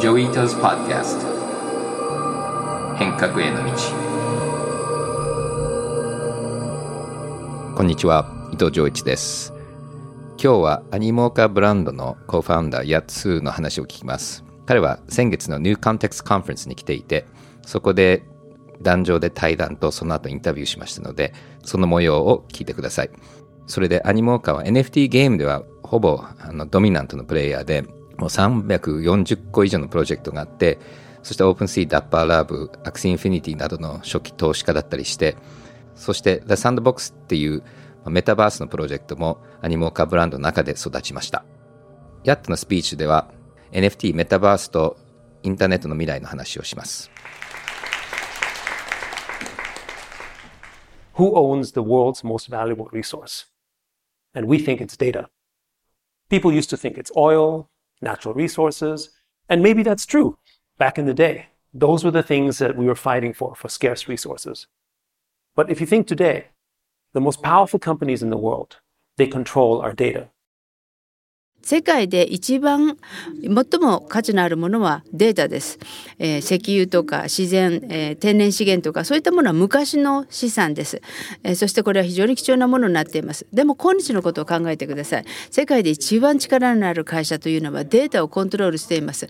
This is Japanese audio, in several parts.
Joi Ito's Podcast 変革への道。こんにちは。伊藤穰一です。今日は Animoca Brands の co-founder Yat Siu の話を聞きます。彼は先月の New Context Conference に来ていてそこで壇上で対談とその後インタビューしましたのでその模様を聞いてください。それで Animoca は NFT ゲームではほぼあの dominant のプレイヤーでもう340個以上のプロジェクトがあって、そして OpenSea、Dapper Lab、AxiInfinity などの初期投資家だったりして、そして The Sandbox っていうメタバースのプロジェクトもアニモーカーブランドの中で育ちました。ヤットのスピーチでは NFT、メタバースとインターネットの未来の話をします。Who owns the world's most valuable resource? And we think it's data. People used to think it's oil, natural resources. And maybe that's true back in the day. Those were the things that we were fighting for, for scarce resources. But if you think today, the most powerful companies in the world, they control our data. 世界で一番最も価値のあるものはデータです、えー、石油とか自然、えー、天然資源とかそういったものは昔の資産です、えー、そしてこれは非常に貴重なものになっていますでも今日のことを考えてください世界で一番力のある会社というのはデータをコントロールしています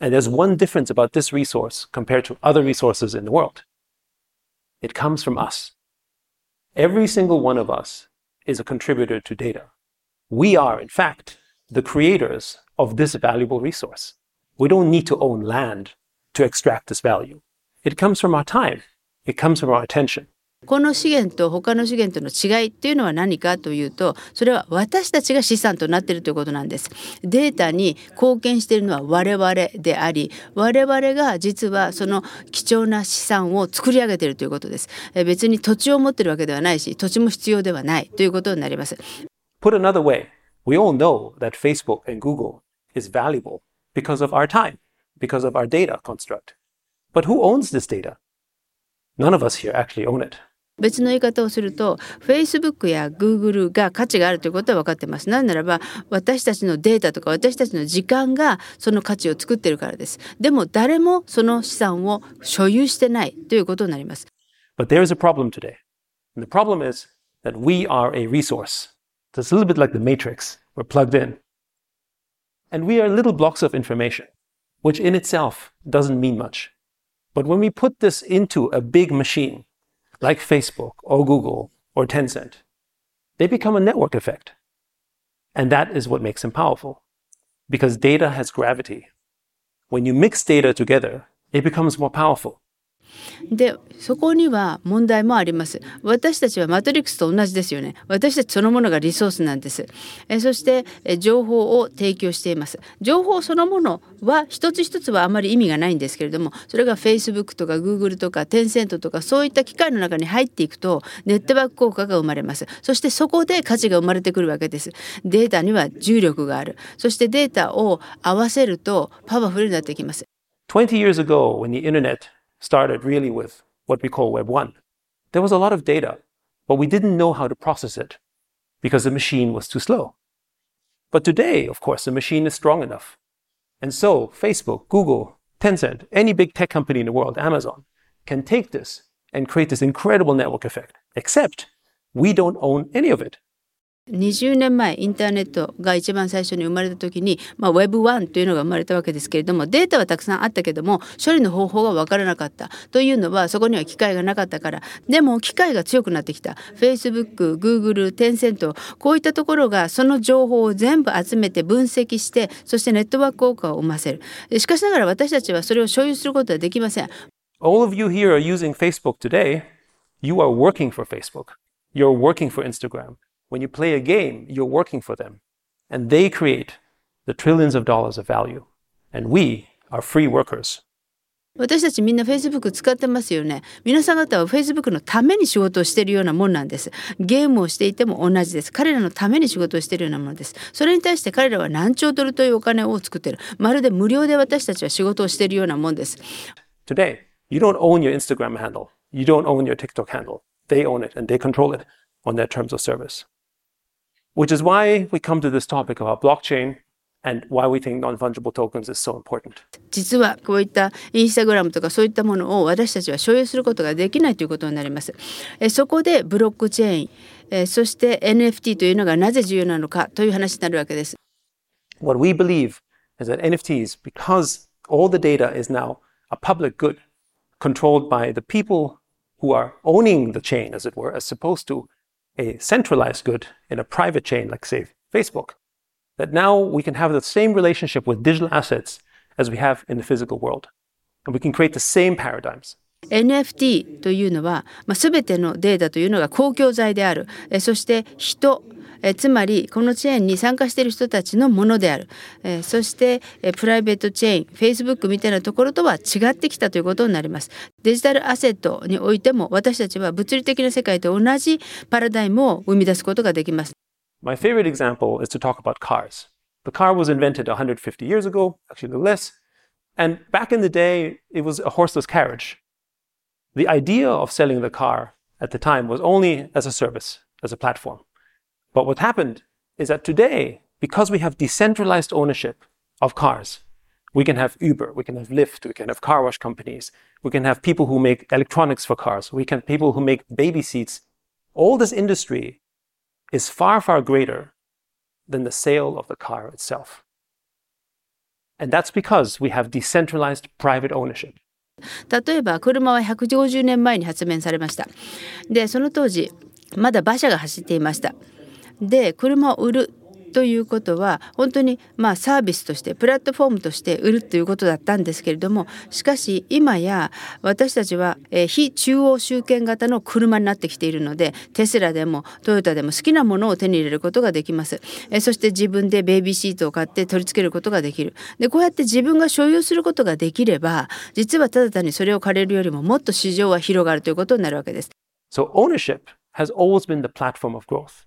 And there's one difference about this resource compared to other resources in the world. It comes from us. Every single one of us is a contributor to data. We are, in fact, the creators of this valuable resource. We don't need to own land to extract this value. It comes from our time. It comes from our attention. この資源と他の資源との違いっていうのは何かというとそれは私たちが資産となっているということなんですデータに貢献しているのは我々であり我々が実はその貴重な資産を作り上げているということです別に土地を持っているわけではないし土地も必要ではないということになります Put another way We all know that Facebook and Google is valuable because of our time, because of our data construct. But who owns this data? None of us here actually own it. 別の言い方をすると Facebook や Google が価値があるということは分かってます。なぜならば私たちのデータとか私たちの時間がその価値を作っているからです。でも誰もその資産を所有してないということになります。But there is a problem today. And the problem is that we are a resource. So it's a little bit like the matrix. We're plugged in. And we are little blocks of information, which in itself doesn't mean much. But when we put this into a big machine, like Facebook or Google or Tencent, they become a network effect. And that is what makes them powerful. Because data has gravity. When you mix data together, it becomes more powerful. でそこには問題もあります。私たちはマトリックスと同じですよね。私たちそのものがリソースなんです。えそしてえ情報を提供しています。情報そのものは一つ一つはあまり意味がないんですけれどもそれが Facebook とか Google とかテンセントとかそういった機械の中に入っていくとネットワーク効果が生まれます。そしてそこで価値が生まれてくるわけです。データには重力がある。そしてデータを合わせるとパワフルになってきます。20 years ago when the internet started really with what we call Web 1. There was a lot of data, but we didn't know how to process it because the machine was too slow. But today, of course, the machine is strong enough. And so Facebook, Google, Tencent, any big tech company in the world, Amazon, can take this and create this incredible network effect. Except we don't own any of it. 20年前インターネットが一番最初に生まれた時に、まあ、Web1 というのが生まれたわけですけれどもデータはたくさんあったけども処理の方法が分からなかったというのはそこには機械がなかったからでも機械が強くなってきた Facebook、Google、テンセントこういったところがその情報を全部集めて分析してそしてネットワーク効果を生ませるしかしながら私たちはそれを所有することはできません All of you here are using Facebook today. You are working for Facebook. You're working for Instagram. When you play a game, you're working for them. And they create the trillions of dollars of value. And we are free workers. 私たちみんな Facebook 使ってますよね。皆さん方は Facebook のために仕事をしているようなもんなんです。ゲームをしていても同じです。彼らのために仕事をしているようなものです。それに対して彼らは何兆ドルというお金を作っている。まるで無料で私たちは仕事をしているようなもんです。Today, you don't own your Instagram handle. You don't own your TikTok handle. They own it and they control it on their terms of service. which is why we come to this topic about blockchain and why we think non-fungible tokens is so important. 実はこういったインスタグラムとかそういったものを私たちは所有することができないということになります。えそこでブロックチェーン、えそして NFT というのがなぜ重要なのかという話になるわけです。What we believe is that NFTs, because all the data is now a public good controlled by the people who are owning the chain, as it were, as opposed to a centralized good in a private chain like, say, Facebook, that now we can have the same relationship with digital assets as we have in the physical world. And we can create the same paradigms. NFT というのは、まあ、全てのデータというのが公共財であるえそして人 えつまりこのチェーンに参加している人たちのものであるえそしてえプライベートチェーン Facebook みたいなところとは違ってきたということになりますデジタルアセットにおいても私たちは物理的な世界と同じパラダイムを生み出すことができます My favorite example is to talk about cars. The car was invented 150 years ago, actually less. And back in the day, it was a horseless carriage. The idea of selling the car at the time was only as a service, as a platform. But what happened is that today, because we have decentralized ownership of cars, we can have Uber, we can have Lyft, we can have car wash companies, we can have people who make electronics for cars, we can have people who make baby seats. All this industry is far, far greater than the sale of the car itself. And that's because we have decentralized private ownership. 例えば車は150年前に発明されましたでその当時まだ馬車が走っていました で車を売るということは本当にまあサービスとしてプラットフォームとして売るということだったんですけれどもしかし今や私たちは、非中央集権型の車になってきているのでテスラでもトヨタでも好きなものを手に入れることができます、そして自分でベイビーシートを買って取り付けることができるでこうやって自分が所有することができれば実はただ単にそれを借りるよりももっと市場は広がるということになるわけです。So ownership has always been the platform of growth.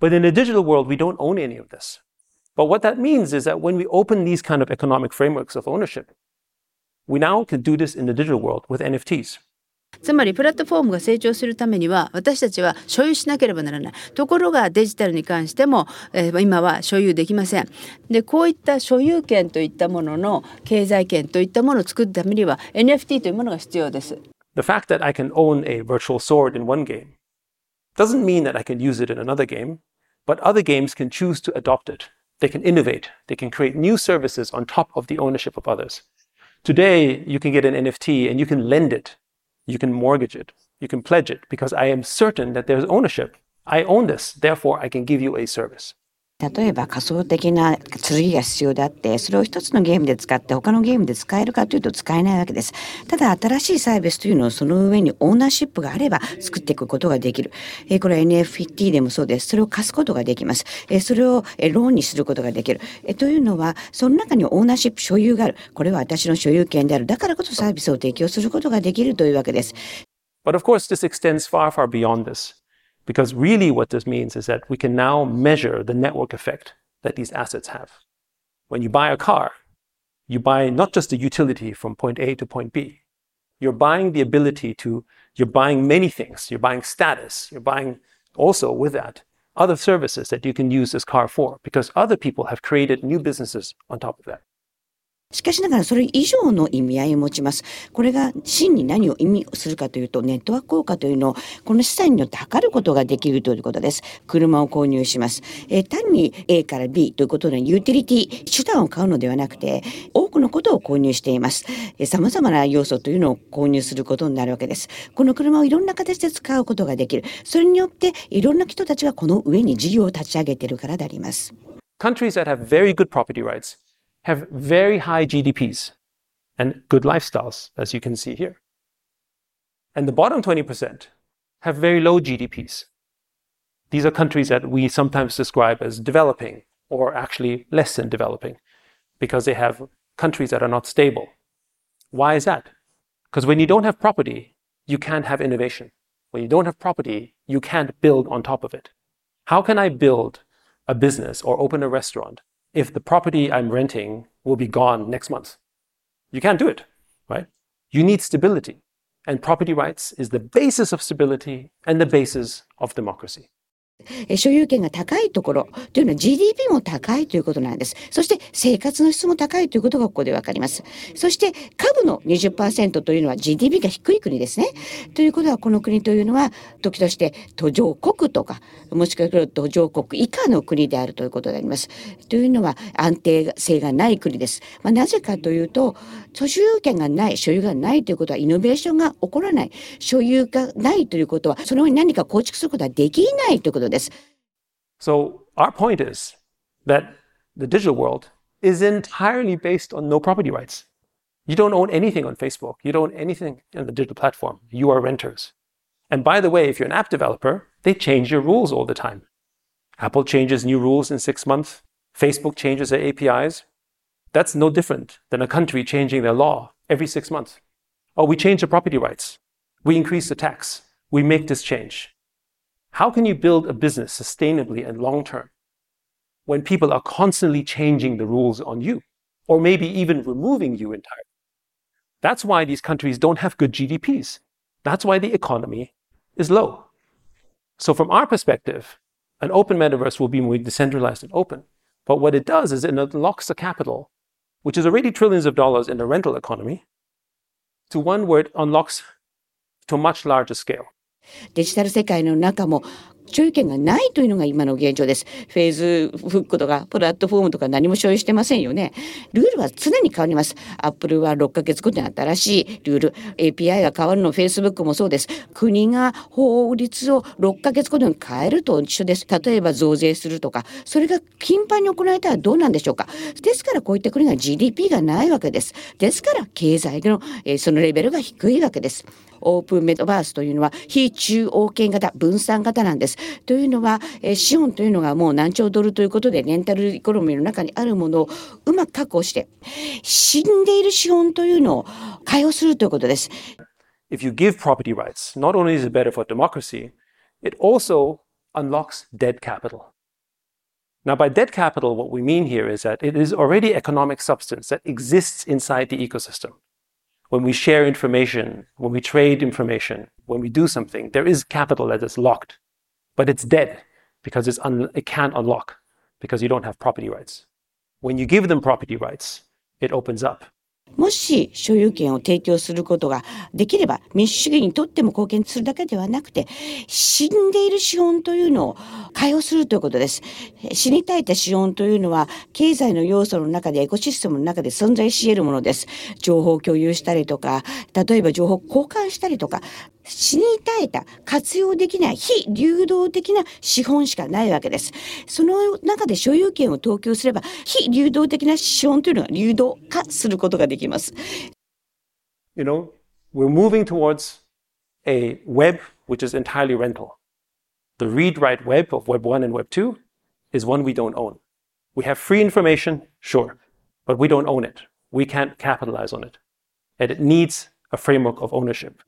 But in a digital world, we don't own any of this. But what that means is that when we open these kind of economic frameworks of ownership, we now can do this in the digital world with NFTs. つまりプラットフォームが成長するためには私たちは所有しなければならないところがデジタルに関しても、えー、今は所有できませんでこういった所有権といったものの経済権といったものを作るためには NFT というものが必要です The fact that I can own a virtual sword in one game doesn't mean that I can use it in another game but other games can choose to adopt it. They can innovate. They can create new services on top of the ownership of others. Today, you can get an NFT and you can lend it. You can mortgage it. You can pledge it because I am certain that there's ownership. I own this. Therefore, I can give you a service. 例えば仮想的な剣が必要であってそれを一つのゲームで使って他のゲームで使えるかというと使えないわけです。ただ新しいサービスというのをその上にオーナーシップがあれば作っていくことができる、これは NFT でもそうです。それを貸すことができます、それを、ローンにすることができる、というのはその中にオーナーシップ所有がある。これは私の所有権である。だからこそサービスを提供することができるというわけです。But of course this extends far far beyond this. Because really, what this means is that we can now measure the network effect that these assets have. When you buy a car, you buy not just the utility from point A to point B. You're buying the ability to, you're buying many things. You're buying status. You're buying also with that other services that you can use this car for because other people have created new businesses on top of that. しかしながらそれ以上の意味合いを持ちます。これが真に何を意味するかというと、ネットワーク効果というのをこの資産によって測ることができるということです。車を購入します。えー、単に A から B ということでユーティリティ、手段を買うのではなくて、多くのことを購入しています。えー、様々な要素というのを購入することになるわけです。この車をいろんな形で使うことができる。それによっていろんな人たちがこの上に事業を立ち上げているからであります。Countries that have very good property rights have very high GDPs and good lifestyles, as you can see here. And the bottom 20% have very low GDPs. These are countries that we sometimes describe as developing or actually less than developing because they have countries that are not stable. Why is that? Because when you don't have property, you can't have innovation. When you don't have property, you can't build on top of it. How can I build a business or open a restaurant if the property I'm renting will be gone next month. You can't do it, right? You need stability. And property rights is the basis of stability and the basis of democracy. 所有権が高いところというのは GDP も高いということなんです。そして生活の質も高いということがここでわかります。そして株の20%というのは GDP が低い国ですね。ということはこの国というのは時として途上国とかもしくは途上国以下の国であるということであります。というのは安定性がない国です。まあ、なぜかというと所有権がない所有がないということはイノベーションが起こらない所有がないということはその上に何か構築することはできないということです。So our point is that the digital world is entirely based on no property rights. You don't own anything on Facebook. You don't own anything on the digital platform. You are renters. And by the way, if you're an app developer, they change your rules all the time. Apple changes new rules in six months. Facebook changes their APIs. That's no different than a country changing their law every six months. Oh, we change the property rights. We increase the tax. We make this change. How can you build a business sustainably and long term when people are constantly changing the rules on you or maybe even removing you entirely? That's why these countries don't have good GDPs. That's why the economy is low. So, from our perspective, an open metaverse will be more decentralized and open. But what it does is it unlocks the capital, which is already trillions of dollars in the rental economy, to one where it unlocks to a much larger scale. デジタル世界の中も 所有権がないというのが今の現状です。フェイスフックとかプラットフォームとか何も所有してませんよね。ルールは常に変わります。アップルは6ヶ月ごとに新しいルール、API が変わるの、フェイスブックもそうです。国が法律を6ヶ月ごとに変えると一緒です。例えば増税するとか、それが頻繁に行われたらどうなんでしょうか。ですからこういった国が GDP がないわけです。ですから経済の、えー、そのレベルが低いわけです。オープンメタバースというのは非中央圏型分散型なんです。というのは、えー、資本というのがもう何兆ドルということでレンタルイコノミーの中にあるものをうまく確保して死んでいる資本というのを解放するということです。If you give property rights, not only is it better for democracy, it also unlocks dead capital. Now, by dead capital, what we mean here is that it is already economic substance that exists inside the ecosystem. when we share information, when we trade information, when we do something, there is capital that is locked, but it's dead because it's un- it can't unlock because you don't have property rights. When you give them property rights, it opens up もし所有権を提供することができれば民主主義にとっても貢献するだけではなくて死んでいる資本というのを解放するということです。死に絶えた資本というのは経済の要素の中でエコシステムの中で存在し得るものです。情報を共有したりとか例えば情報交換したりとか死に絶えた活用できない非流動的な資本しかないわけです。その中で所有権を投球すれば非流動的な資本というのが流動化することができます。You know, we're moving towards a web which is entirely rental. The read write web of Web 1 and Web 2 is one we don't own. We have free information, sure, but we don't own it. We can't capitalize on it. And it needs a framework of ownership.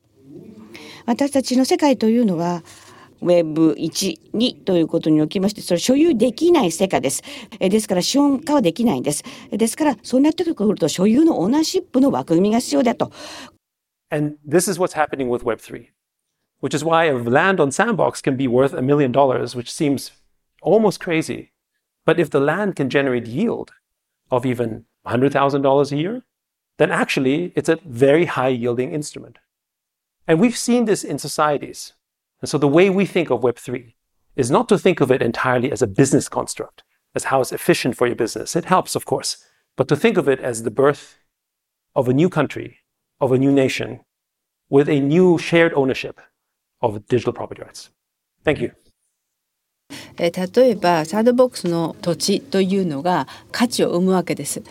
私たちの世界というのは Web1、2ということにおきまして、それ所有できない世界です。ですから、資本化はできないんです。ですから、そうなってくると、所有のオーナーシップの枠組みが必要だと。And this is what's happening with Web3, which is why a land on Sandbox can be worth a million dollars, which seems almost crazy. But if the land can generate yield of even $100,000 a year, then actually it's a very high yielding instrument. And we've seen this in societies. And so the way we think of Web3 is not to think of it entirely as a business construct, as how it's efficient for your business. It helps, of course, but to think of it as the birth of a new country, of a new nation, with a new shared ownership of digital property rights. Thank you. 例えばサードボックスの土地というのが価値を生むわけです。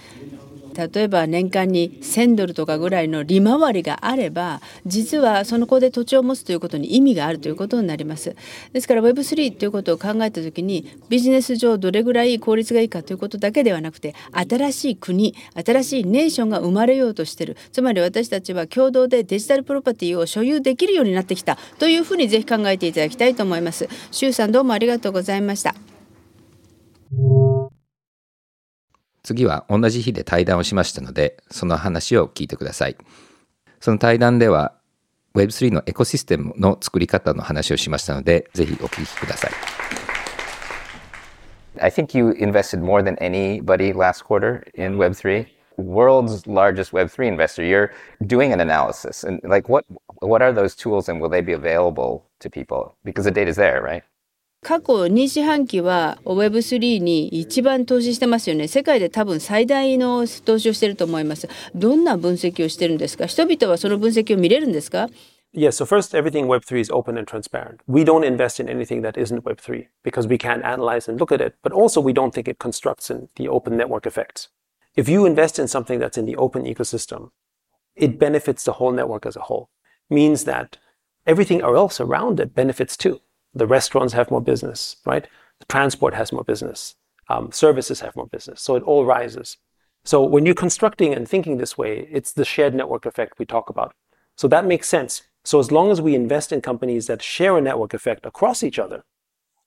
例えば年間に1,000ドルとかぐらいの利回りがあれば実はその子で土地を持つということに意味があるということになります。ですから Web3 ということを考えた時にビジネス上どれぐらい効率がいいかということだけではなくて新しい国新しいネーションが生まれようとしてるつまり私たちは共同でデジタルプロパティを所有できるようになってきたというふうにぜひ考えていただきたいと思います。周さんどうもありがとうございました。次は同じ日で対談をしましたので、その話を聞いてください。その対談では Web3 のエコシステムの作り方の話をしましたので、ぜひお聞きください。I think you invested more than anybody last quarter in Web3. World's largest Web3 investor. You're doing an analysis. And like what what are those tools and will they be available to people? Because the data is there, right? 過去2四半期は Web3 に一番投資してますよね世界で多分最大の投資をしていると思いますどんな分析をしてるんですか人々はその分析を見れるんですか Yes, so first, everything Web3 is open and transparent. We don't invest in anything that isn't Web3 because we can't analyze and look at it, but also we don't think it constructs in the open network effects. If you invest in something that's in the open ecosystem, it benefits the whole network as a whole. Means that everything else around it benefits too. The restaurants have more business, right? The transport has more business. Um, services have more business. So it all rises. So when you're constructing and thinking this way, it's the shared network effect we talk about. So that makes sense. So as long as we invest in companies that share a network effect across each other,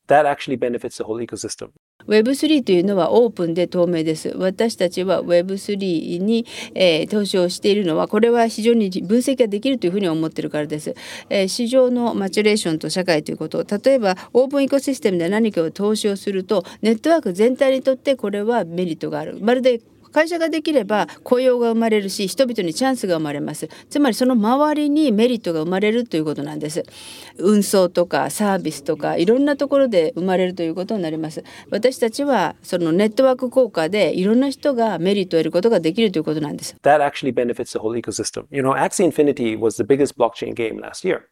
that actually benefits the whole ecosystem. Web3 というのはオープンで透明です。私たちは Web3 に、えー、投資をしているのはこれは非常に分析ができるというふうに思ってるからです、えー。市場のマチュレーションと社会ということ例えばオープンエコシステムで何かを投資をするとネットワーク全体にとってこれはメリットがある。まるで会社ができれば雇用が生まれるし人々にチャンスが生まれますつまりその周りにメリットが生まれるということなんです運送とかサービスとかいろんなところで生まれるということになります私たちはそのネットワーク効果でいろんな人がメリットを得ることができるということなんです That actually benefits the whole ecosystem You know Axie Infinity was the biggest blockchain game last year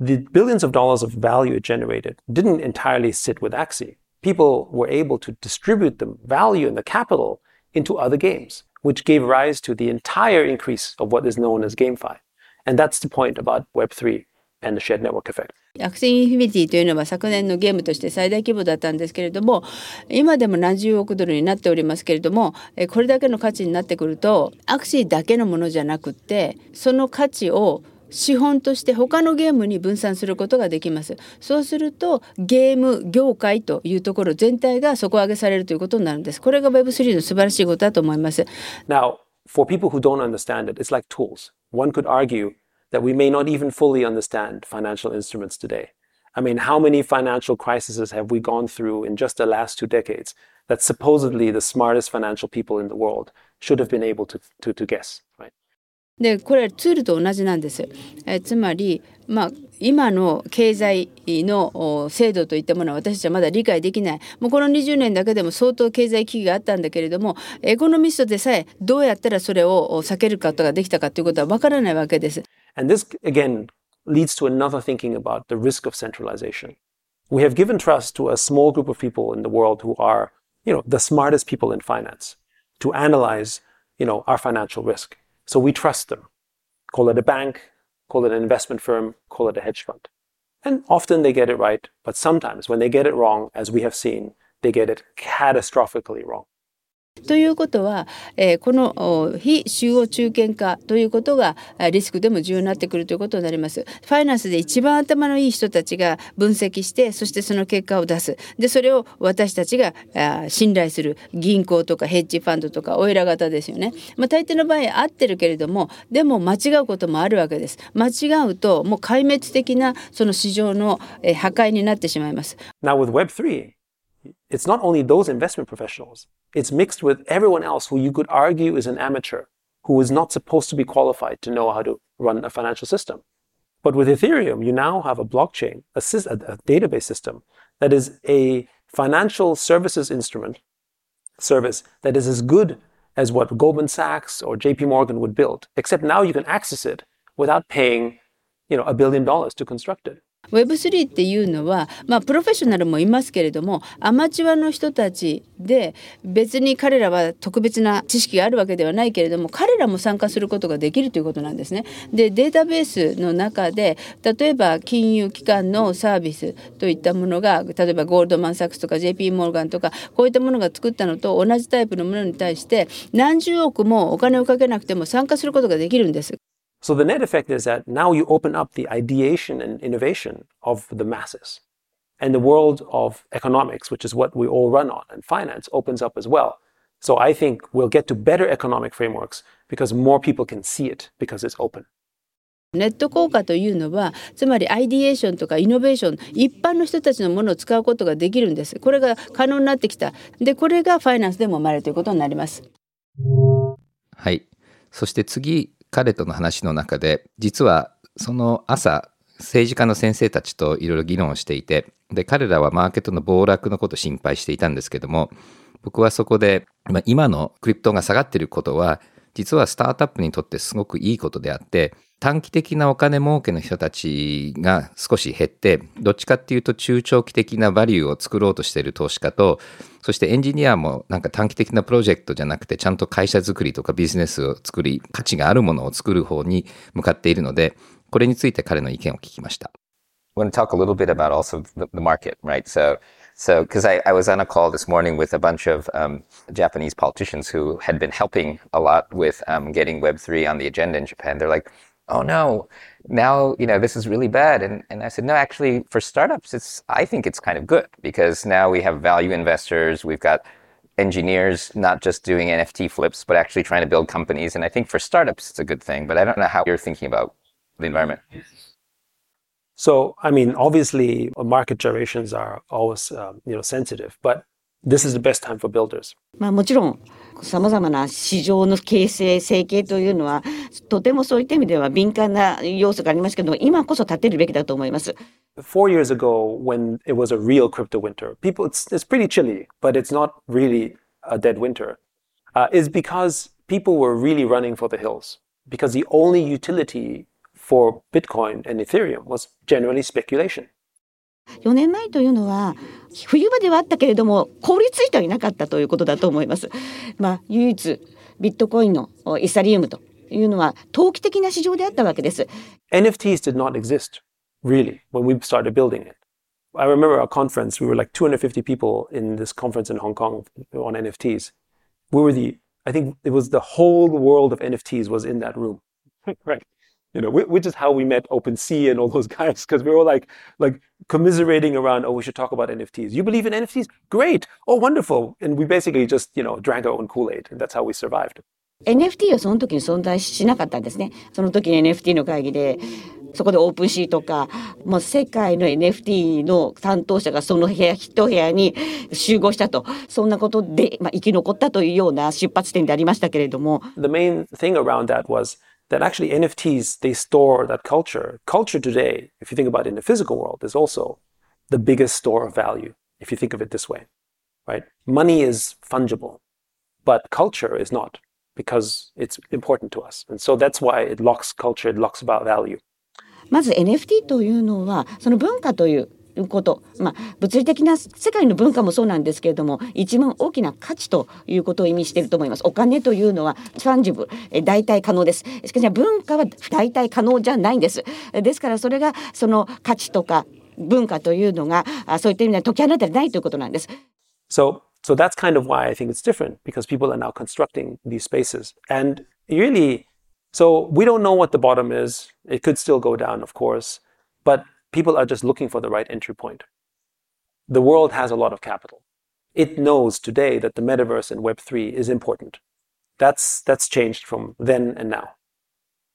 The billions of dollars of value it generated didn't entirely sit with Axie people were able to distribute the value and the capital into other games, which gave rise to the entire increase of what is known as GameFi. And that's the point about Web3 and the shared network effect. アクセインフィニティというのは昨年のゲームとして最大規模だったんですけれども今でも何十億ドルになっておりますけれどもこれだけの価値になってくるとアクシーだけのものじゃなくってその価値を 資本として他のゲームに分散することができますそうするとゲーム業界というところ全体が底上げされるということになるんですこれが Web3 の素晴らしいことだと思います Now for people who don't understand it it's like tools one could argue that we may not even fully understand financial instruments today I mean, how many financial crises have we gone through in just the last two decades that supposedly the smartest financial people in the world should have been able to, to, to guess, right? でこれツールと同じなんです。えつまり、まあ、今の経済の制度といったものは私たちはまだ理解できないもうこの20年だけでも相当経済危機があったんだけれどもエコノミストでさえどうやったらそれを避けることができたかということはわからないわけです。And this again leads to another thinking about the risk of centralization. We have given trust to a small group of people in the world who are, you know, the smartest people in finance to analyze, you know, our financial risk. So we trust them. Call it a bank, call it an investment firm, call it a hedge fund. And often they get it right, but sometimes when they get it wrong, as we have seen, they get it catastrophically wrong. ということは、えー、この非中央中堅化ということがリスクでも重要になってくるということになります。ファイナンスで一番頭のいい人たちが分析してそしてその結果を出す。でそれを私たちが信頼する銀行とかヘッジファンドとかお偉方ですよね。まあ、大抵の場合合ってるけれどもでも間違うこともあるわけです。間違うともう壊滅的なその市場の破壊になってしまいます。Now with Web3 it's not only those investment professionals, it's mixed with everyone else who you could argue is an amateur, who is not supposed to be qualified to know how to run a financial system. But with Ethereum, you now have a blockchain, a, a, database system that is a financial services instrument service that is as good as what Goldman Sachs or JP Morgan would build, except now you can access it without paying, you know, a billion dollars to construct it. Web3 っていうのは、まあ、プロフェッショナルもいますけれどもアマチュアの人たちで別に彼らは特別な知識があるわけではないけれども彼らも参加することができるということなんですね。でデータベースの中で例えば金融機関のサービスといったものが例えばゴールドマン・サックスとか JP モルガンとかこういったものが作ったのと同じタイプのものに対して何十億もお金をかけなくても参加することができるんです。So the net effect is that now you open up the ideation and innovation of the masses. And the world of economics, which is what we all run on, and finance opens up as well. So I think we'll get to better economic frameworks because more people can see it because it's open. ネット効果というのはつまりアイディエーションとかイノベーション一般の人たちのものを使うことができるんですこれが可能になってきたでこれがファイナンスでも生まれるということになりますはいそして次 彼との話の中で実はその朝政治家の先生たちといろいろ議論をしていてで彼らはマーケットの暴落のことを心配していたんですけども僕はそこで、ま、今のクリプトが下がってることは実はスタートアップにとってすごくいいことであって短期的なお金儲けの人たちが少し減ってどっちかっていうと中長期的なバリューを作ろうとしている投資家とそしてエンジニアもなんか短期的なプロジェクトじゃなくてちゃんと会社作りとかビジネスを作り価値があるものを作る方に向かっているのでこれについて彼の意見を聞きました。I want to talk a little bit about also the, the market, right? So So, because I, I, was on a call this morning with a bunch of um, Japanese politicians who had been helping a lot with um, getting Web3 on the agenda in Japan. They're like, oh no, now, you know, this is really bad. And, and I said, no, actually, for startups, it's, I think it's kind of good because now we have value investors. We've got engineers not just doing NFT flips, but actually trying to build companies. And I think for startups, it's a good thing. But I don't know how you're thinking about the environment. So, I mean, obviously, market gyrations are always, um, you know, sensitive, but this is the best time for builders. まあもちろんさまざまな市場の形成成形というのはとてもそういった意味では敏感な要素がありますけど今こそ立てるべきだと思います。Four years ago, when it was a real crypto winter, people it's, it's pretty chilly, but it's not really a dead winter. Uh, is because people were really running for the hills because the only utility for Bitcoin and Ethereum was generally speculation. 4年前というのは冬場ではあったけれども凍りついてはいなかったということだと思います。まあ、唯一ビットコインのイサリウムというのは投機的な市場であったわけです。NFTs did not exist really when we started building it. I remember our conference, we were like 250 people in this conference in Hong Kong on NFTs. We were the, I think it was the whole world of NFTs was in that room. right. you know, which is how we met OpenSea and all those guys, because we were like, like commiserating around, oh, we should talk about NFTs. You believe in NFTs? Great. Oh, wonderful. And we basically just, you know, drank our own Kool-Aid, and that's how we survived. NFT はその時に存在しなかったんですね。その時に NFT の会議で、そこでオープンシーとか、もう世界の NFT の担当者がその部屋、一部屋に集合したと、そんなことで、まあ、生き残ったというような出発点でありましたけれども。The main thing around that was that actually NFTs, they store that culture. Culture today, if you think about it in the physical world, is also the biggest store of value, if you think of it this way, right? Money is fungible, but culture is not because it's important to us. And so that's why it locks culture, it locks about value. まず NFT というのはその文化という こと、まあ、物理的な世界の文化もそうなんですけれども一番大きな価値ということを意味していると思いますお金というのはファンジブ代替可能ですしかし文化は代替可能じゃないんですですからそれがその価値とか文化というのがそういった意味では解き放たれないということなんです。So, so that's kind of why I think it's different because people are now constructing these spaces and really so we don't know what the bottom is. It could still go down, of course, but people are just looking for the right entry point. The world has a lot of capital. It knows today that the metaverse and Web3 is important. That's, that's changed from then and now.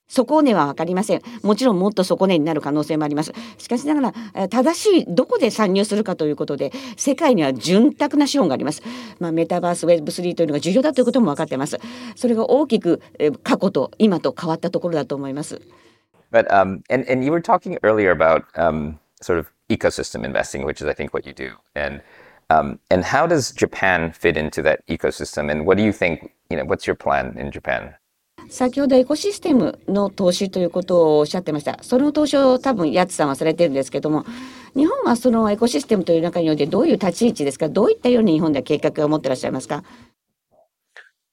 底根は分かりませんもちろんもっと底根になる可能性もありますしかしながら正しいどこで参入するかということで世界には潤沢な資本があります、まあ、メタバース Web3 というのが重要だということも分かってますそれが大きく過去と今と変わったところだと思います But um, and and you were talking earlier about um, sort of ecosystem investing, which is I think what you do, and um, and how does Japan fit into that ecosystem? And what do you think? You know, what's your plan in Japan? 先ほどエコシステムの投資ということをおっしゃってました。その投資を多分ヤツさんはされてるんですけども、日本はそのエコシステムという中においてどういう立ち位置ですか。どういったように日本では計画を持ってらっしゃいますか。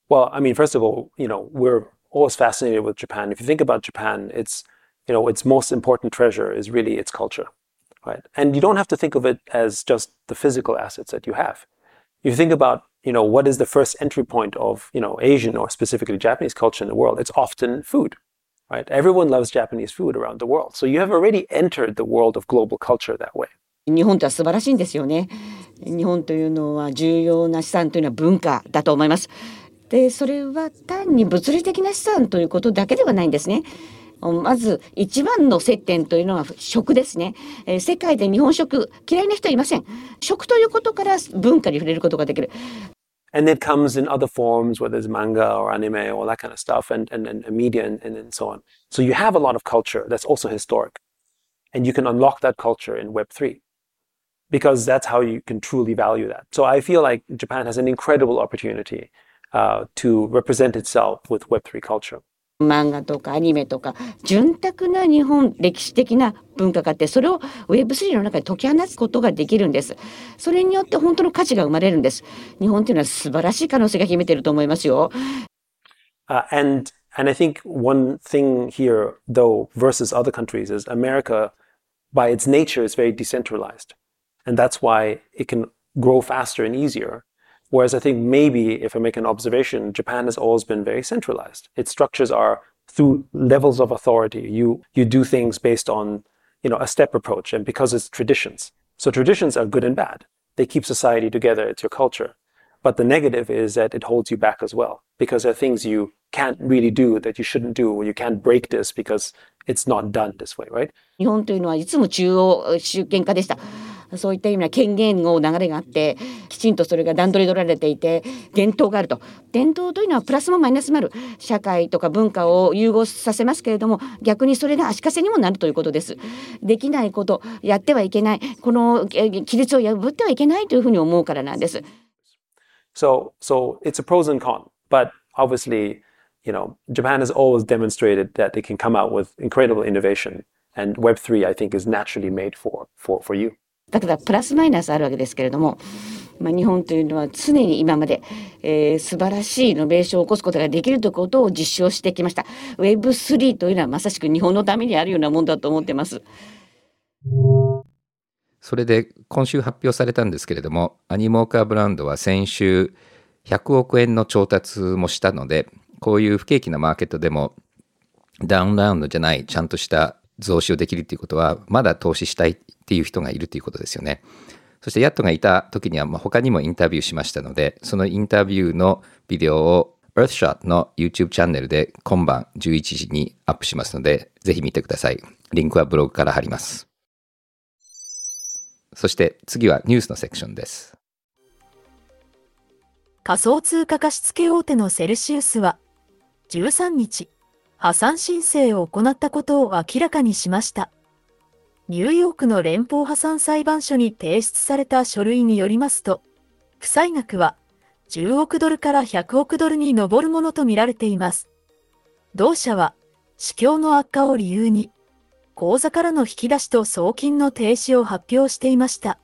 Well, I mean, first of all, you know, we're always fascinated with Japan. If you think about Japan, it's you know, its most important treasure is really its culture, right? And you don't have to think of it as just the physical assets that you have. You think about, you know, what is the first entry point of, you know, Asian or specifically Japanese culture in the world? It's often food, right? Everyone loves Japanese food around the world. So you have already entered the world of global culture that way. 日本とは素晴らしいんですよね。日本というのは重要な資産というのは文化だと思います。で、それは単に物理的な資産ということだけではないんですね。 まず一番の接点というのは食ですね、えー、世界で日本食嫌いな人はいません食ということから文化に触れることができる And it comes in other forms, whether it's manga or anime or that kind of stuff, and, and, and media and, and, and so on. So you have a lot of culture that's also historic. And you can unlock that culture in Web3 because that's how you can truly value that. So I feel like Japan has an incredible opportunity uh, to represent itself with Web3 culture. 漫画とかアニメとか潤沢な日本歴史的な文化があってそれを Web3 の中で解き放つことができるんですそれによって本当の価値が生まれるんです日本というのは素晴らしい可能性が秘めていると思いますよ、uh, and and I think one thing here though versus other countries is America by its nature is very decentralized and that's why it can grow faster and easier Whereas I think maybe if I make an observation, Japan has always been very centralized. Its structures are through levels of authority. You you do things based on you know a step approach, and because it's traditions. So traditions are good and bad. They keep society together. It's your culture. But the negative is that it holds you back as well because there are things you can't really do that you shouldn't do, or you can't break this because it's not done this way, right? 日本というのはいつも中央集権化でした。 そういった意味な権限を流れがあってきちんとそれが段取り取られていて伝統があると伝統というのはプラスもマイナスもある社会とか文化を融合させますけれども逆にそれが足かせにもなるということですできないことやってはいけないこの規律を破ってはいけないというふうに思うからなんです So, so it's a pros and cons, but obviously, you know, Japan has always demonstrated that they can come out with incredible innovation, and Web3, I think, is naturally made for for for you. だからプラスマイナスあるわけですけれども、まあ、日本というのは常に今まで、えー、素晴らしいイノベーションを起こすことができるということを実証してきました。Web3 というのはまさしく日本のためにあるようなもんだと思ってます。それで今週発表されたんですけれども、アニモーカーブランドは先週100億円の調達もしたので、こういう不景気なマーケットでもダウンラウンドじゃないちゃんとした増資をできるということは、まだ投資したいっていう人がいるということですよね。そしてヤットがいた時には、まあ、他にもインタビューしましたので、そのインタビューのビデオを Earthshot の YouTube チャンネルで今晩11時にアップしますので、ぜひ見てください。リンクはブログから貼ります。そして次はニュースのセクションです。仮想通貨貸付大手のセルシウスは13日、破産申請を行ったことを明らかにしました。ニューヨークの連邦破産裁判所に提出された書類によりますと、負債額は10億ドルから100億ドルに上るものとみられています。同社は、市況の悪化を理由に、口座からの引き出しと送金の停止を発表していました。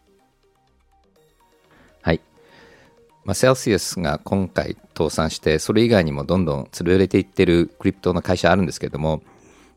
まあ、セルシウスが今回倒産して、それ以外にもどんどん潰れていってるクリプトの会社あるんですけども、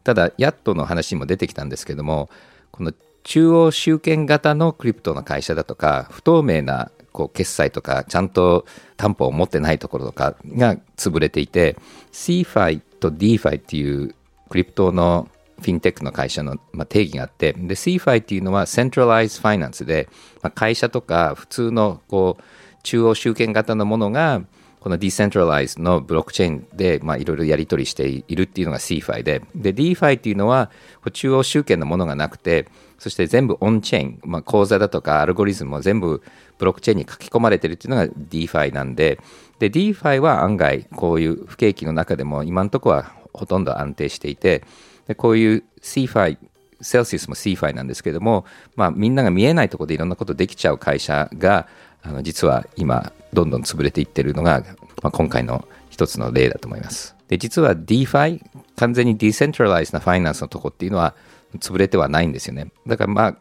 ただ、ヤットの話も出てきたんですけども、この中央集権型のクリプトの会社だとか、不透明なこう決済とか、ちゃんと担保を持ってないところとかが潰れていて、CFI と DFI っていうクリプトのフィンテックの会社の、ま、定義があって、で、CFI っていうのは Centralized Finance で、まあ、会社とか普通のこう、中央集権型のものがこのディセントラライズのブロックチェーンでいろいろやり取りしているっていうのが CFI で、で、DeFi っていうのは中央集権のものがなくて、そして全部オンチェーン、まあ、口座だとかアルゴリズムも全部ブロックチェーンに書き込まれてるっていうのが DeFi なんで、で、DeFi は案外こういう不景気の中でも今のところはほとんど安定していて、でこういう CFI、セルシウスも CFI なんですけども、まあ、みんなが見えないところでいろんなことできちゃう会社があの実は今どんどん潰れていってるのが、まあ、今回の一つの例だと思います。で、実は DeFi、完全にディセントラライズなファイナンスのとこっていうのは潰れてはないんですよね。だからまあ、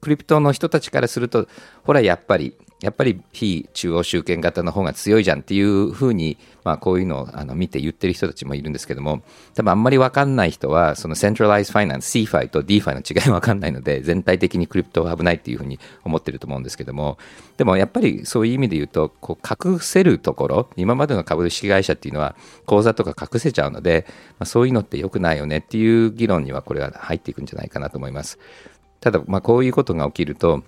クリプトの人たちからすると、ほらやっぱりやっぱり非中央集権型の方が強いじゃんっていうふうに、まあ、こういうのをあの見て言ってる人たちもいるんですけども、多分あんまり分かんない人は、そのセントラライズファイナンス、CFI と DFI の違い分かんないので、全体的にクリプトは危ないっていうふうに思ってると思うんですけども、でもやっぱりそういう意味で言うと、こう隠せるところ、今までの株式会社っていうのは、口座とか隠せちゃうので、まあ、そういうのって良くないよねっていう議論にはこれは入っていくんじゃないかなと思います。ただ、まあ、こういうことが起きると、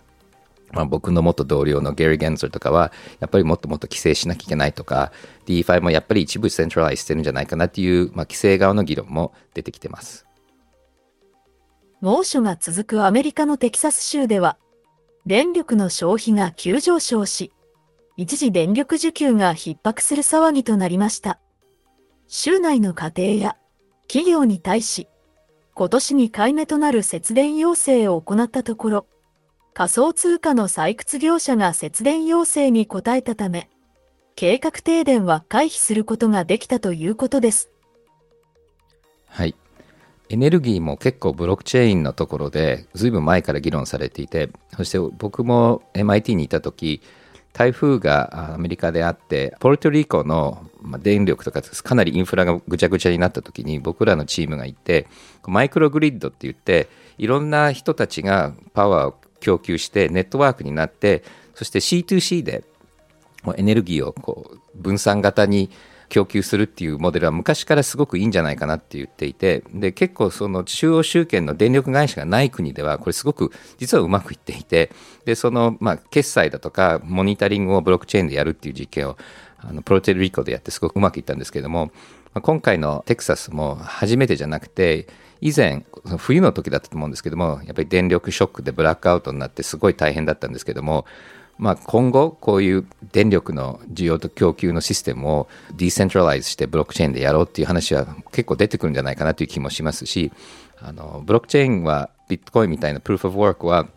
まあ、僕の元同僚のゲリー・ゲンズルとかは、やっぱりもっともっと規制しなきゃいけないとか、DeFi もやっぱり一部セントラライズしてるんじゃないかなっていう、まあ、規制側の議論も出てきてます。猛暑が続くアメリカのテキサス州では、電力の消費が急上昇し、一時電力需給が逼迫する騒ぎとなりました。州内の家庭や企業に対し、今年2回目となる節電要請を行ったところ、仮想通貨の採掘業者が節電要請に応えたため、計画停電は回避することができたということです。はい。エネルギーも結構ブロックチェーンのところでずいぶん前から議論されていてそして僕も MIT にいた時台風がアメリカであってポルトリコの電力とかかなりインフラがぐちゃぐちゃになった時に僕らのチームがいてマイクログリッドって言っていろんな人たちがパワーを供給してネットワークになってそして C2C でエネルギーをこう分散型に供給するっていうモデルは昔からすごくいいんじゃないかなって言っていてで結構その中央集権の電力会社がない国ではこれすごく実はうまくいっていてでそのまあ決済だとかモニタリングをブロックチェーンでやるっていう実験をあのプロテルリコでやってすごくうまくいったんですけども今回のテキサスも初めてじゃなくて以前冬の時だったと思うんですけどもやっぱり電力ショックでブラックアウトになってすごい大変だったんですけどもまあ、今後こういう電力の需要と供給のシステムをディーセントラライズしてブロックチェーンでやろうっていう話は結構出てくるんじゃないかなという気もしますしあのブロックチェーンはビットコインみたいなプルーフ・オブ・ワークは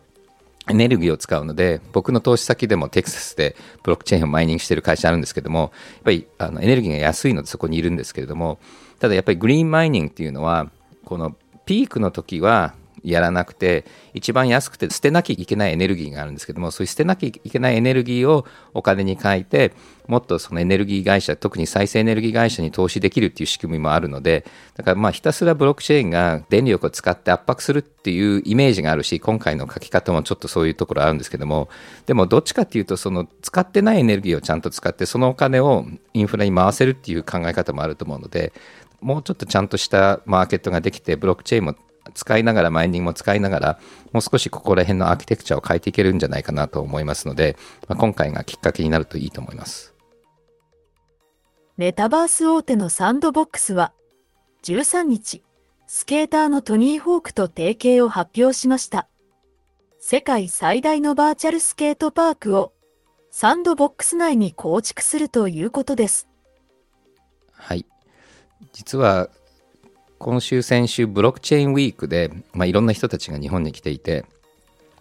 エネルギーを使うので僕の投資先でもテキサスでブロックチェーンをマイニングしている会社あるんですけどもやっぱりあのエネルギーが安いのでそこにいるんですけれどもただやっぱりグリーンマイニングっていうのはこのピークの時はやらなくて一番安くて捨てなきゃいけないエネルギーがあるんですけどもそういう捨てなきゃいけないエネルギーをお金に変えてもっとそのエネルギー会社特に再生エネルギー会社に投資できるっていう仕組みもあるのでだからまあひたすらブロックチェーンが電力を使って圧迫するっていうイメージがあるし今回の書き方もちょっとそういうところあるんですけどもでもどっちかっていうとその使ってないエネルギーをちゃんと使ってそのお金をインフラに回せるっていう考え方もあると思うのでもうちょっとちゃんとしたマーケットができてブロックチェーンも使いながら、マイニングも使いながら、もう少しここら辺のアーキテクチャを変えていけるんじゃないかなと思いますので、まあ、今回がきっかけになるといいと思います。メタバース大手のサンドボックスは、13日、スケーターのトニー・ホークと提携を発表しました。世界最大のバーチャルスケートパークをサンドボックス内に構築するということです。はい。実は今週、先週、ブロックチェーンウィークで、まあ、いろんな人たちが日本に来ていて、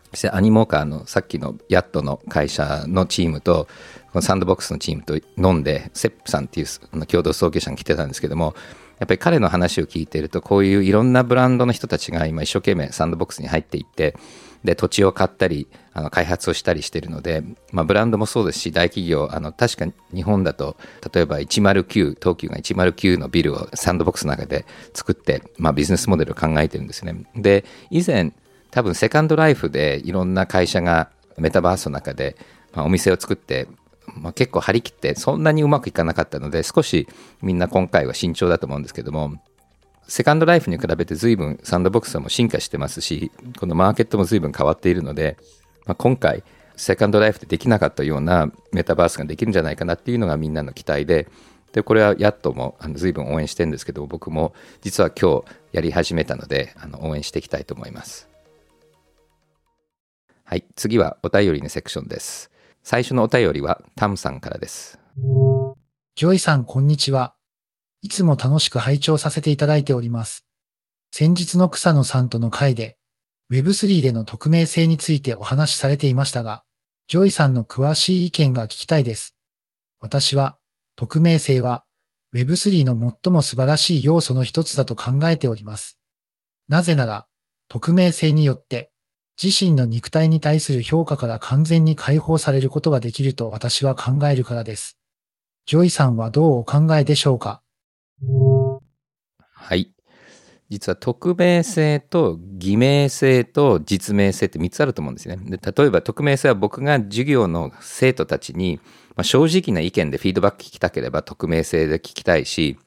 そしてアニモーカーのさっきのヤットの会社のチームと、このサンドボックスのチームと飲んで、セップさんっていう共同創業者が来てたんですけども、やっぱり彼の話を聞いていると、こういういろんなブランドの人たちが今一生懸命サンドボックスに入っていって、で土地を買ったりあの開発をしたりしてるので、まあ、ブランドもそうですし大企業あの確か日本だと例えば109東急が109のビルをサンドボックスの中で作って、まあ、ビジネスモデルを考えてるんですね。で以前多分セカンドライフでいろんな会社がメタバースの中で、まあ、お店を作ってまあ、結構張り切ってそんなにうまくいかなかったので少しみんな今回は慎重だと思うんですけどもセカンドライフに比べて随分サンドボックスも進化してますし、このマーケットも随分変わっているので、まあ、今回、セカンドライフでできなかったようなメタバースができるんじゃないかなっていうのがみんなの期待で、で、これはやっともあの随分応援してるんですけど、僕も実は今日やり始めたので、あの応援していきたいと思います。はい、次はお便りのセクションです。最初のお便りはタムさんからです。ジョイさん、こんにちは。いつも楽しく拝聴させていただいております。先日の草野さんとの会で、Web3 での匿名性についてお話しされていましたが、ジョイさんの詳しい意見が聞きたいです。私は、匿名性は Web3 の最も素晴らしい要素の一つだと考えております。なぜなら、匿名性によって自身の肉体に対する評価から完全に解放されることができると私は考えるからです。ジョイさんはどうお考えでしょうか？はい。実は匿名性と偽名性と実名性って3つあると思うんですね。で例えば匿名性は僕が授業の生徒たちに、まあ、正直な意見でフィードバック聞きたければ匿名性で聞きたいし、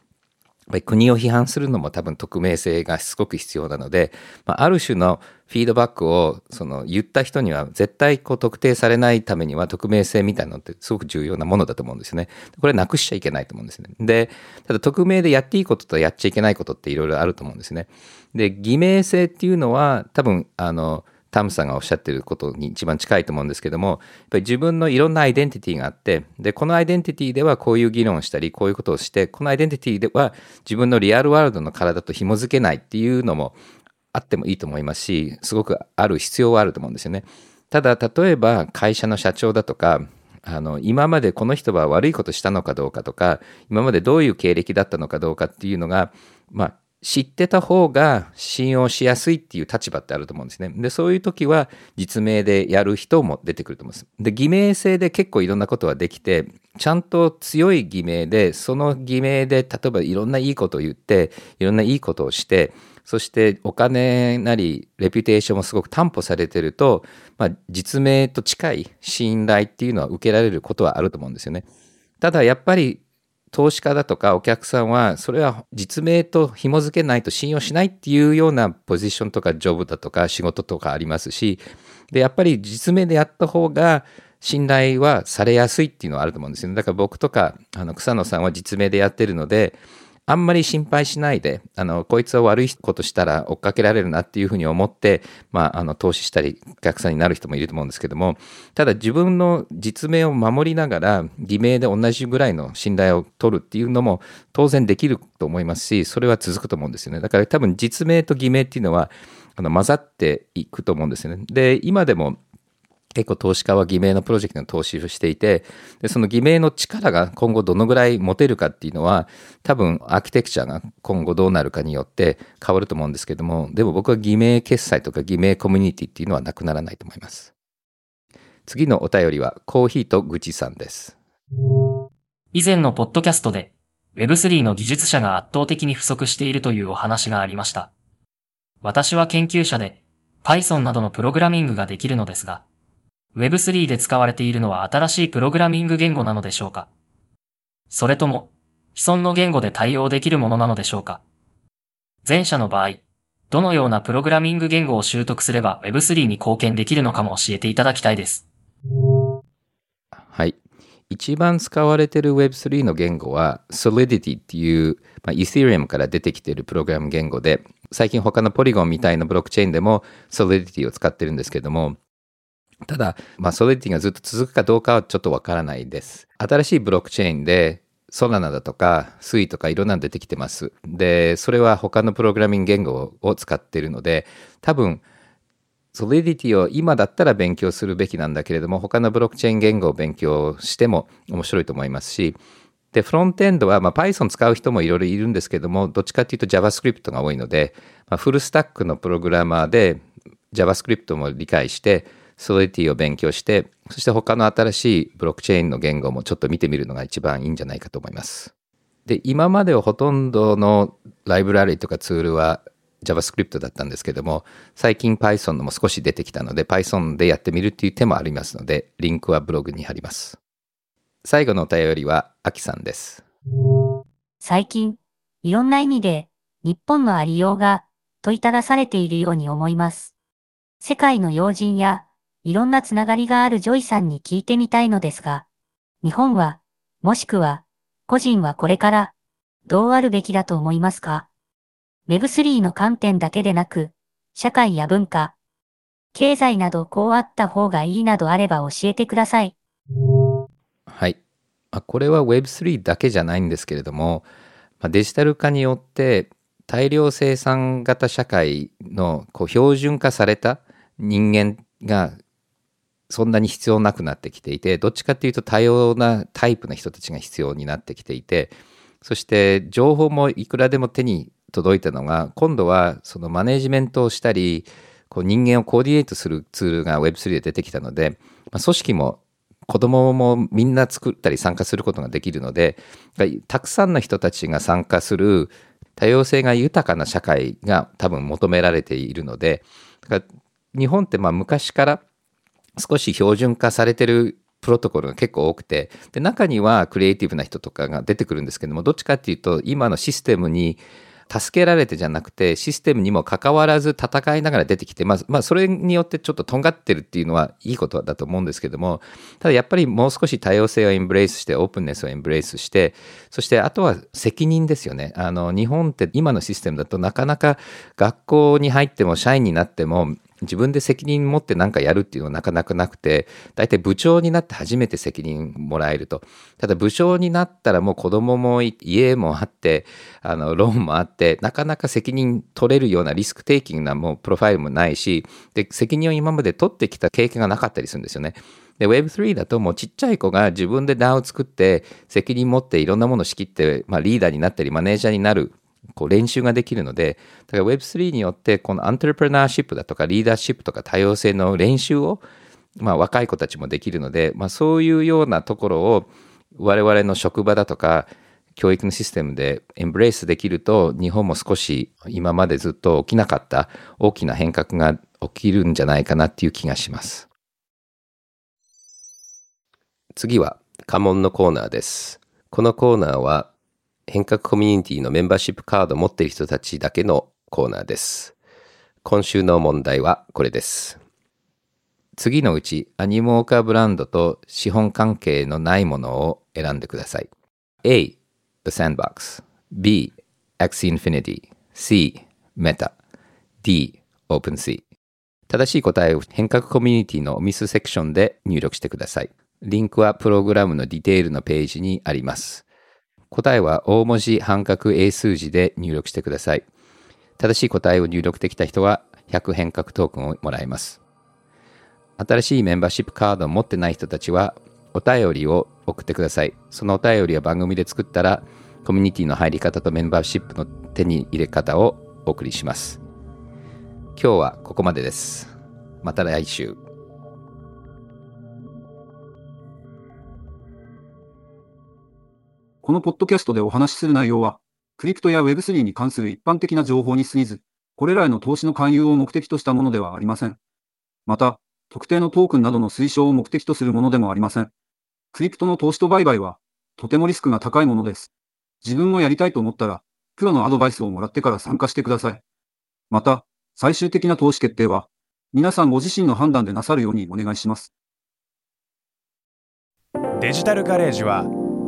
ぱり国を批判するのも多分匿名性がすごく必要なので、まあ、ある種のフィードバックをその言った人には絶対こう特定されないためには匿名性みたいなのってすごく重要なものだと思うんですよね。これなくしちゃいけないと思うんですね。で、ただ匿名でやっていいこととやっちゃいけないことっていろいろあると思うんですね。で、偽名性っていうのは多分あのタムさんがおっしゃってることに一番近いと思うんですけども、やっぱり自分のいろんなアイデンティティがあって、で、このアイデンティティではこういう議論をしたり、こういうことをして、このアイデンティティでは自分のリアルワールドの体と紐づけないっていうのもあってもいいと思いますし、すごくある必要はあると思うんですよね。ただ、例えば会社の社長だとか、あの今までこの人は悪いことしたのかどうかとか今までどういう経歴だったのかどうかっていうのが、まあ、知ってた方が信用しやすいっていう立場ってあると思うんですね。で、そういう時は実名でやる人も出てくると思います。で、偽名性で結構いろんなことはできて、ちゃんと強い偽名で、その偽名で例えばいろんないいことを言って、いろんないいことをして、そしてお金なりレピュテーションもすごく担保されてると、まあ、実名と近い信頼っていうのは受けられることはあると思うんですよね。ただやっぱり投資家だとかお客さんはそれは実名と紐付けないと信用しないっていうようなポジションとかジョブだとか仕事とかありますしでやっぱり実名でやった方が信頼はされやすいっていうのはあると思うんですよね。だから僕とかあの草野さんは実名でやってるのであんまり心配しないで、あの、こいつは悪いことしたら追っかけられるなっていうふうに思って、まあ、あの、投資したり、お客さんになる人もいると思うんですけども、ただ自分の実名を守りながら、偽名で同じぐらいの信頼を取るっていうのも当然できると思いますし、それは続くと思うんですよね。だから多分実名と偽名っていうのは、あの混ざっていくと思うんですよね。で、今でも結構投資家は偽名のプロジェクトの投資をしていてでその偽名の力が今後どのぐらい持てるかっていうのは多分アーキテクチャが今後どうなるかによって変わると思うんですけどもでも僕は偽名決済とか偽名コミュニティっていうのはなくならないと思います。次のお便りはコーヒーと愚痴さんです。以前のポッドキャストで Web3 の技術者が圧倒的に不足しているというお話がありました。私は研究者で Python などのプログラミングができるのですが Web3 で使われているのは新しいプログラミング言語なのでしょうか？それとも、既存の言語で対応できるものなのでしょうか？前者の場合、どのようなプログラミング言語を習得すれば Web3 に貢献できるのかも教えていただきたいです。はい。一番使われている Web3 の言語は Solidity っていう、まあ、Ethereum から出てきているプログラム言語で、最近他のポリゴンみたいなブロックチェーンでも Solidity を使ってるんですけども、ただ、まあ、ソリディがずっと続くかどうかはちょっとわからないです。新しいブロックチェーンで、ソラナだとか、スイとかいろんなの出てきてます。で、それは他のプログラミング言語を使っているので、多分、ソリディティを今だったら勉強するべきなんだけれども、他のブロックチェーン言語を勉強しても面白いと思いますし、で、フロントエンドは、まあ、Python 使う人もいろいろいるんですけども、どっちかっていうと JavaScript が多いので、まあ、フルスタックのプログラマーで JavaScript も理解して、ソリティを勉強して、そして他の新しいブロックチェーンの言語もちょっと見てみるのが一番いいんじゃないかと思います。で、今まではほとんどのライブラリとかツールは JavaScript だったんですけども、最近 Python のも少し出てきたので、Python でやってみるっていう手もありますので、リンクはブログに貼ります。最後のお便りは、アキさんです。最近、いろんな意味で、日本のありようが問いただされているように思います。世界の要人やいろんなつながりがあるジョイさんに聞いてみたいのですが、日本は、もしくは、個人はこれから、どうあるべきだと思いますか ?Web3 の観点だけでなく、社会や文化、経済などこうあった方がいいなどあれば教えてください。はい。これは Web3 だけじゃないんですけれども、デジタル化によって大量生産型社会のこう標準化された人間がそんなに必要なくなってきていてどっちかっていうと多様なタイプの人たちが必要になってきていてそして情報もいくらでも手に届いたのが今度はそのマネジメントをしたりこう人間をコーディネートするツールが Web3 で出てきたので、まあ、組織も子供もみんな作ったり参加することができるのでたくさんの人たちが参加する多様性が豊かな社会が多分求められているので日本ってまあ昔から少し標準化されてるプロトコルが結構多くて、で、中にはクリエイティブな人とかが出てくるんですけども、どっちかっていうと、今のシステムに助けられてじゃなくて、システムにも関わらず戦いながら出てきて、まあ、まあ、それによってちょっととんがってるっていうのはいいことだと思うんですけども、ただやっぱりもう少し多様性をエンブレイスして、オープンネスをエンブレイスして、そしてあとは責任ですよね。あの、日本って今のシステムだとなかなか学校に入っても社員になっても、自分で責任持って何かやるっていうのはなかなかなくて、大体部長になって初めて責任もらえると。ただ部長になったらもう子供も家もあって、あの、ローンもあって、なかなか責任取れるようなリスクテイキングなもうプロファイルもないし、で、責任を今まで取ってきた経験がなかったりするんですよね。で、Web3 だともうちっちゃい子が自分で DAO を作って責任持っていろんなものを仕切って、まあ、リーダーになったりマネージャーになるこう練習ができるので、だから Web3 によってこのアントレプレナーシップだとかリーダーシップとか多様性の練習を、まあ、若い子たちもできるので、まあ、そういうようなところを我々の職場だとか教育のシステムでエンブレイスできると日本も少し今までずっと起きなかった大きな変革が起きるんじゃないかなっていう気がします。次は家紋のコーナーです。このコーナーは変革コミュニティのメンバーシップカードを持っている人たちだけのコーナーです。今週の問題はこれです。次のうちアニモーカーブランドと資本関係のないものを選んでください。A. The Sandbox B. X Infinity C. Meta D. OpenSea 正しい答えを変革コミュニティのミスセクションで入力してください。リンクはプログラムのディテールのページにあります。答えは大文字半角英数字で入力してください。正しい答えを入力できた人は100変革トークンをもらえます。新しいメンバーシップカードを持ってない人たちはお便りを送ってください。そのお便りは番組で作ったらコミュニティの入り方とメンバーシップの手に入れ方をお送りします。今日はここまでです。また来週。このポッドキャストでお話しする内容は、クリプトや Web3 に関する一般的な情報に過ぎず、これらへの投資の勧誘を目的としたものではありません。また、特定のトークンなどの推奨を目的とするものでもありません。クリプトの投資と売買は、とてもリスクが高いものです。自分もやりたいと思ったら、プロのアドバイスをもらってから参加してください。また、最終的な投資決定は、皆さんご自身の判断でなさるようにお願いします。デジタルガレージは、